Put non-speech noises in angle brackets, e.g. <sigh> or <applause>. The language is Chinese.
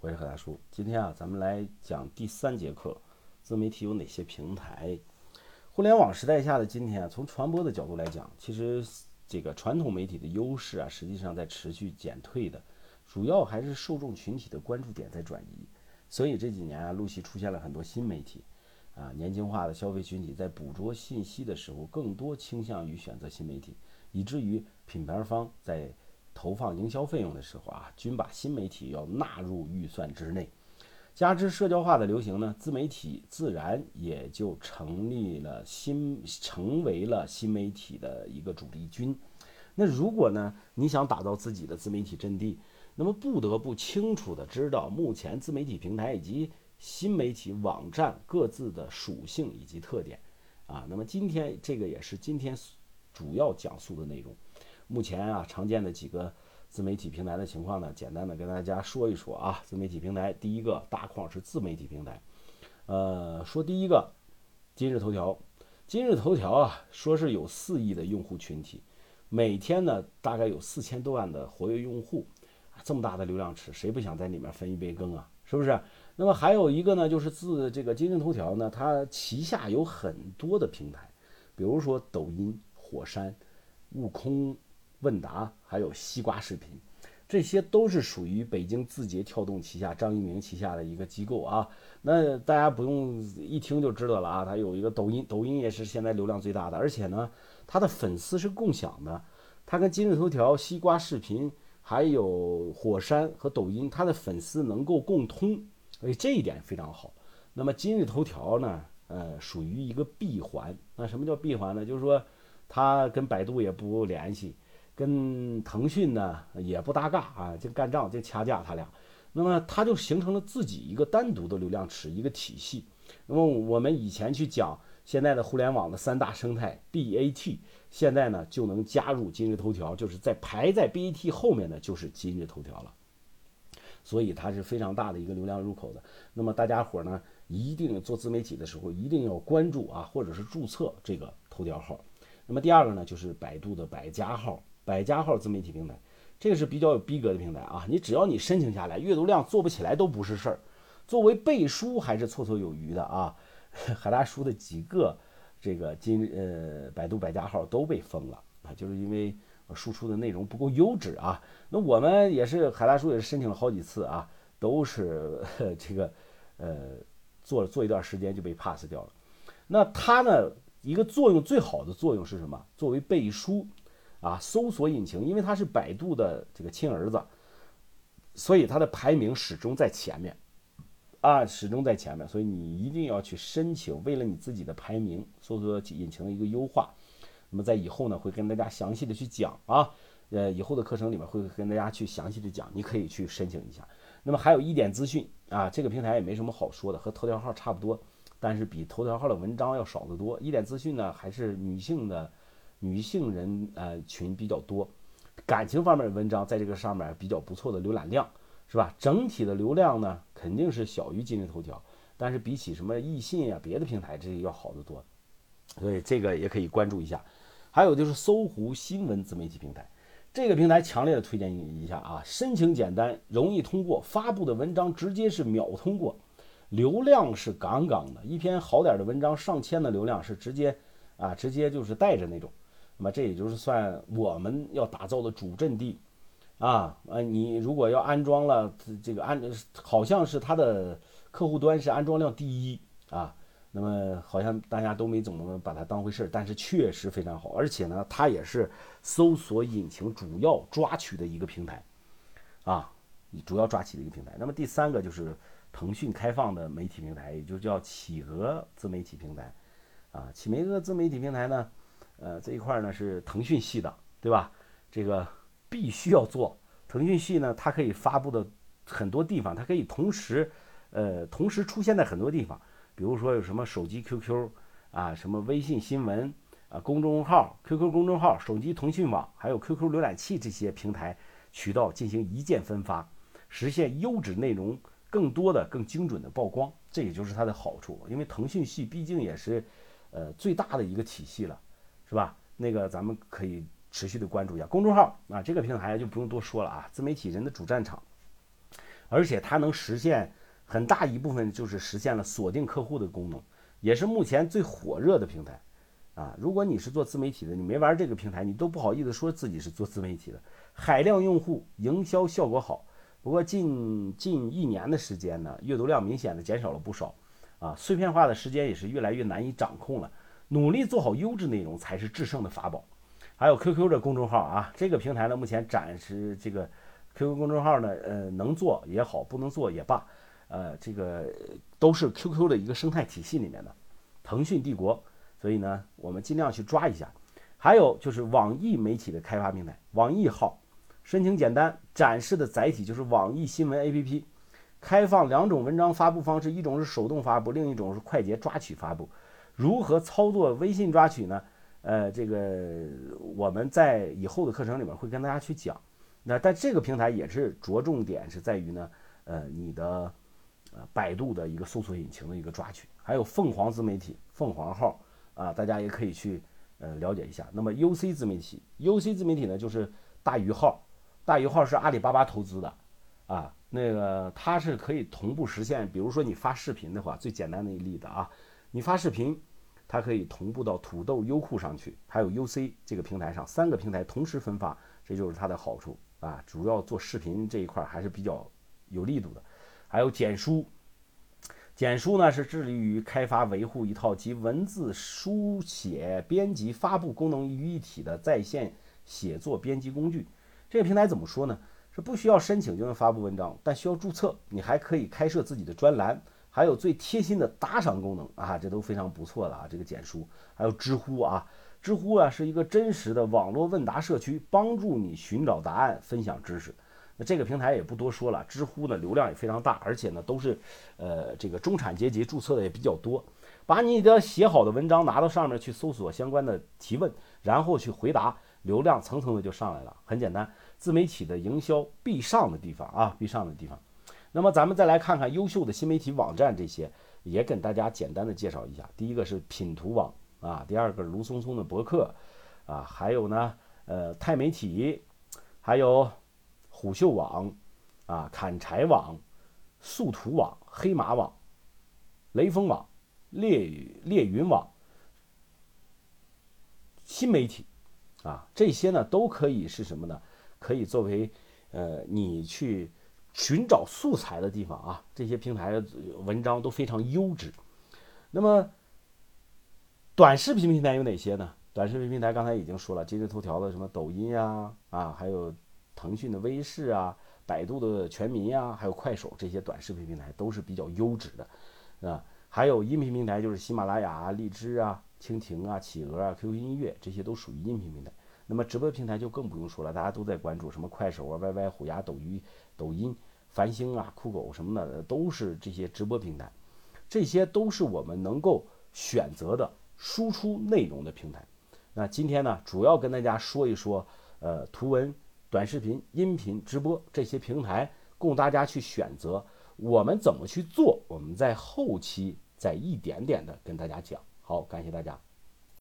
我是何大叔。今天啊，咱们来讲第三节课，自媒体有哪些平台？互联网时代下的今天啊，从传播的角度来讲，其实这个传统媒体的优势啊，实际上在持续减退的，主要还是受众群体的关注点在转移。所以这几年啊，陆续出现了很多新媒体，啊，年轻化的消费群体在捕捉信息的时候，更多倾向于选择新媒体，以至于品牌方在投放营销费用的时候啊，均把新媒体要纳入预算之内。加之社交化的流行呢，自媒体自然也就成立了新，成为了新媒体的一个主力军。那如果呢，你想打造自己的自媒体阵地，那么不得不清楚的知道目前自媒体平台以及新媒体网站各自的属性以及特点啊。那么今天这个也是今天主要讲述的内容。目前啊，常见的几个自媒体平台的情况呢，简单的跟大家说一说啊。自媒体平台，第一个大框是自媒体平台，呃，说第一个，今日头条。今日头条啊，说是有四亿的用户群体，每天呢大概有四千多万的活跃用户，这么大的流量池，谁不想在里面分一杯羹啊？是不是？那么还有一个呢，就是自这个今日头条呢，它旗下有很多的平台，比如说抖音、火山、悟空。问答还有西瓜视频，这些都是属于北京字节跳动旗下张一鸣旗下的一个机构啊。那大家不用一听就知道了啊，它有一个抖音，抖音也是现在流量最大的，而且呢，它的粉丝是共享的。它跟今日头条、西瓜视频还有火山和抖音，它的粉丝能够共通，所以这一点非常好。那么今日头条呢，呃，属于一个闭环。那什么叫闭环呢？就是说它跟百度也不联系。跟腾讯呢也不搭嘎啊，就干仗就掐架他俩，那么它就形成了自己一个单独的流量池一个体系。那么我们以前去讲现在的互联网的三大生态 BAT，现在呢就能加入今日头条，就是在排在 BAT 后面的就是今日头条了。所以它是非常大的一个流量入口的。那么大家伙呢一定做自媒体的时候一定要关注啊，或者是注册这个头条号。那么第二个呢就是百度的百家号。百家号自媒体平台，这个是比较有逼格的平台啊！你只要你申请下来，阅读量做不起来都不是事儿。作为背书还是绰绰有余的啊！<laughs> 海大叔的几个这个今呃百度百家号都被封了啊，就是因为输出的内容不够优质啊。那我们也是海大叔也是申请了好几次啊，都是 <laughs> 这个呃做做一段时间就被 pass 掉了。那它呢一个作用最好的作用是什么？作为背书。啊，搜索引擎，因为它是百度的这个亲儿子，所以它的排名始终在前面，啊，始终在前面，所以你一定要去申请，为了你自己的排名，搜索引擎的一个优化。那么在以后呢，会跟大家详细的去讲啊，呃，以后的课程里面会跟大家去详细的讲，你可以去申请一下。那么还有一点资讯啊，这个平台也没什么好说的，和头条号差不多，但是比头条号的文章要少得多。一点资讯呢，还是女性的。女性人呃群比较多，感情方面的文章在这个上面比较不错的浏览量，是吧？整体的流量呢肯定是小于今日头条，但是比起什么易信呀、别的平台，这些要好得多，所以这个也可以关注一下。还有就是搜狐新闻自媒体平台，这个平台强烈的推荐你一下啊，申请简单，容易通过，发布的文章直接是秒通过，流量是杠杠的，一篇好点的文章上千的流量是直接啊，直接就是带着那种。那么这也就是算我们要打造的主阵地，啊，呃，你如果要安装了这个安，好像是它的客户端是安装量第一啊，那么好像大家都没怎么把它当回事儿，但是确实非常好，而且呢，它也是搜索引擎主要抓取的一个平台，啊，主要抓取的一个平台。那么第三个就是腾讯开放的媒体平台，也就叫企鹅自媒体平台，啊，企鹅自媒体平台呢。呃，这一块呢是腾讯系的，对吧？这个必须要做。腾讯系呢，它可以发布的很多地方，它可以同时，呃，同时出现在很多地方。比如说有什么手机 QQ 啊，什么微信新闻啊，公众号 QQ 公众号、手机腾讯网，还有 QQ 浏览器这些平台渠道进行一键分发，实现优质内容更多的、更精准的曝光。这也就是它的好处，因为腾讯系毕竟也是呃最大的一个体系了。是吧？那个咱们可以持续的关注一下公众号啊，这个平台就不用多说了啊，自媒体人的主战场。而且它能实现很大一部分就是实现了锁定客户的功能，也是目前最火热的平台。啊，如果你是做自媒体的，你没玩这个平台，你都不好意思说自己是做自媒体的。海量用户，营销效果好。不过近近一年的时间呢，阅读量明显的减少了不少。啊，碎片化的时间也是越来越难以掌控了。努力做好优质内容才是制胜的法宝。还有 QQ 的公众号啊，这个平台呢，目前暂时这个 QQ 公众号呢，呃，能做也好，不能做也罢，呃，这个都是 QQ 的一个生态体系里面的腾讯帝国。所以呢，我们尽量去抓一下。还有就是网易媒体的开发平台，网易号，申请简单，展示的载体就是网易新闻 APP，开放两种文章发布方式，一种是手动发布，另一种是快捷抓取发布。如何操作微信抓取呢？呃，这个我们在以后的课程里面会跟大家去讲。那但这个平台也是着重点是在于呢，呃，你的呃百度的一个搜索引擎的一个抓取，还有凤凰自媒体，凤凰号。啊，大家也可以去呃了解一下。那么 UC 自媒体，UC 自媒体呢就是大鱼号，大鱼号是阿里巴巴投资的，啊，那个它是可以同步实现，比如说你发视频的话，最简单的一例子啊，你发视频，它可以同步到土豆、优酷上去，还有 UC 这个平台上，三个平台同时分发，这就是它的好处啊。主要做视频这一块还是比较有力度的，还有简书。简书呢是致力于开发维护一套集文字书写、编辑、发布功能于一体的在线写作编辑工具。这个平台怎么说呢？是不需要申请就能发布文章，但需要注册。你还可以开设自己的专栏，还有最贴心的打赏功能啊，这都非常不错的啊。这个简书还有知乎啊，知乎啊是一个真实的网络问答社区，帮助你寻找答案、分享知识。那这个平台也不多说了，知乎呢流量也非常大，而且呢都是，呃，这个中产阶级注册的也比较多。把你的写好的文章拿到上面去搜索相关的提问，然后去回答，流量层层的就上来了。很简单，自媒体的营销必上的地方啊，必上的地方。那么咱们再来看看优秀的新媒体网站，这些也跟大家简单的介绍一下。第一个是品图网啊，第二个卢松松的博客啊，还有呢，呃，钛媒体，还有。虎嗅网，啊，砍柴网，速图网，黑马网，雷锋网，猎猎云网，新媒体，啊，这些呢都可以是什么呢？可以作为呃你去寻找素材的地方啊。这些平台的文章都非常优质。那么，短视频平台有哪些呢？短视频平台刚才已经说了，今日头条的什么抖音呀，啊，还有。腾讯的微视啊，百度的全民呀，还有快手这些短视频平台都是比较优质的，啊，还有音频平台就是喜马拉雅、荔枝啊、蜻蜓啊、企鹅啊、QQ 音乐这些都属于音频平台。那么直播平台就更不用说了，大家都在关注什么快手啊、YY、虎牙、抖音、抖音、繁星啊、酷狗什么的，都是这些直播平台。这些都是我们能够选择的输出内容的平台。那今天呢，主要跟大家说一说，呃，图文。短视频、音频、直播这些平台供大家去选择，我们怎么去做？我们在后期再一点点的跟大家讲。好，感谢大家。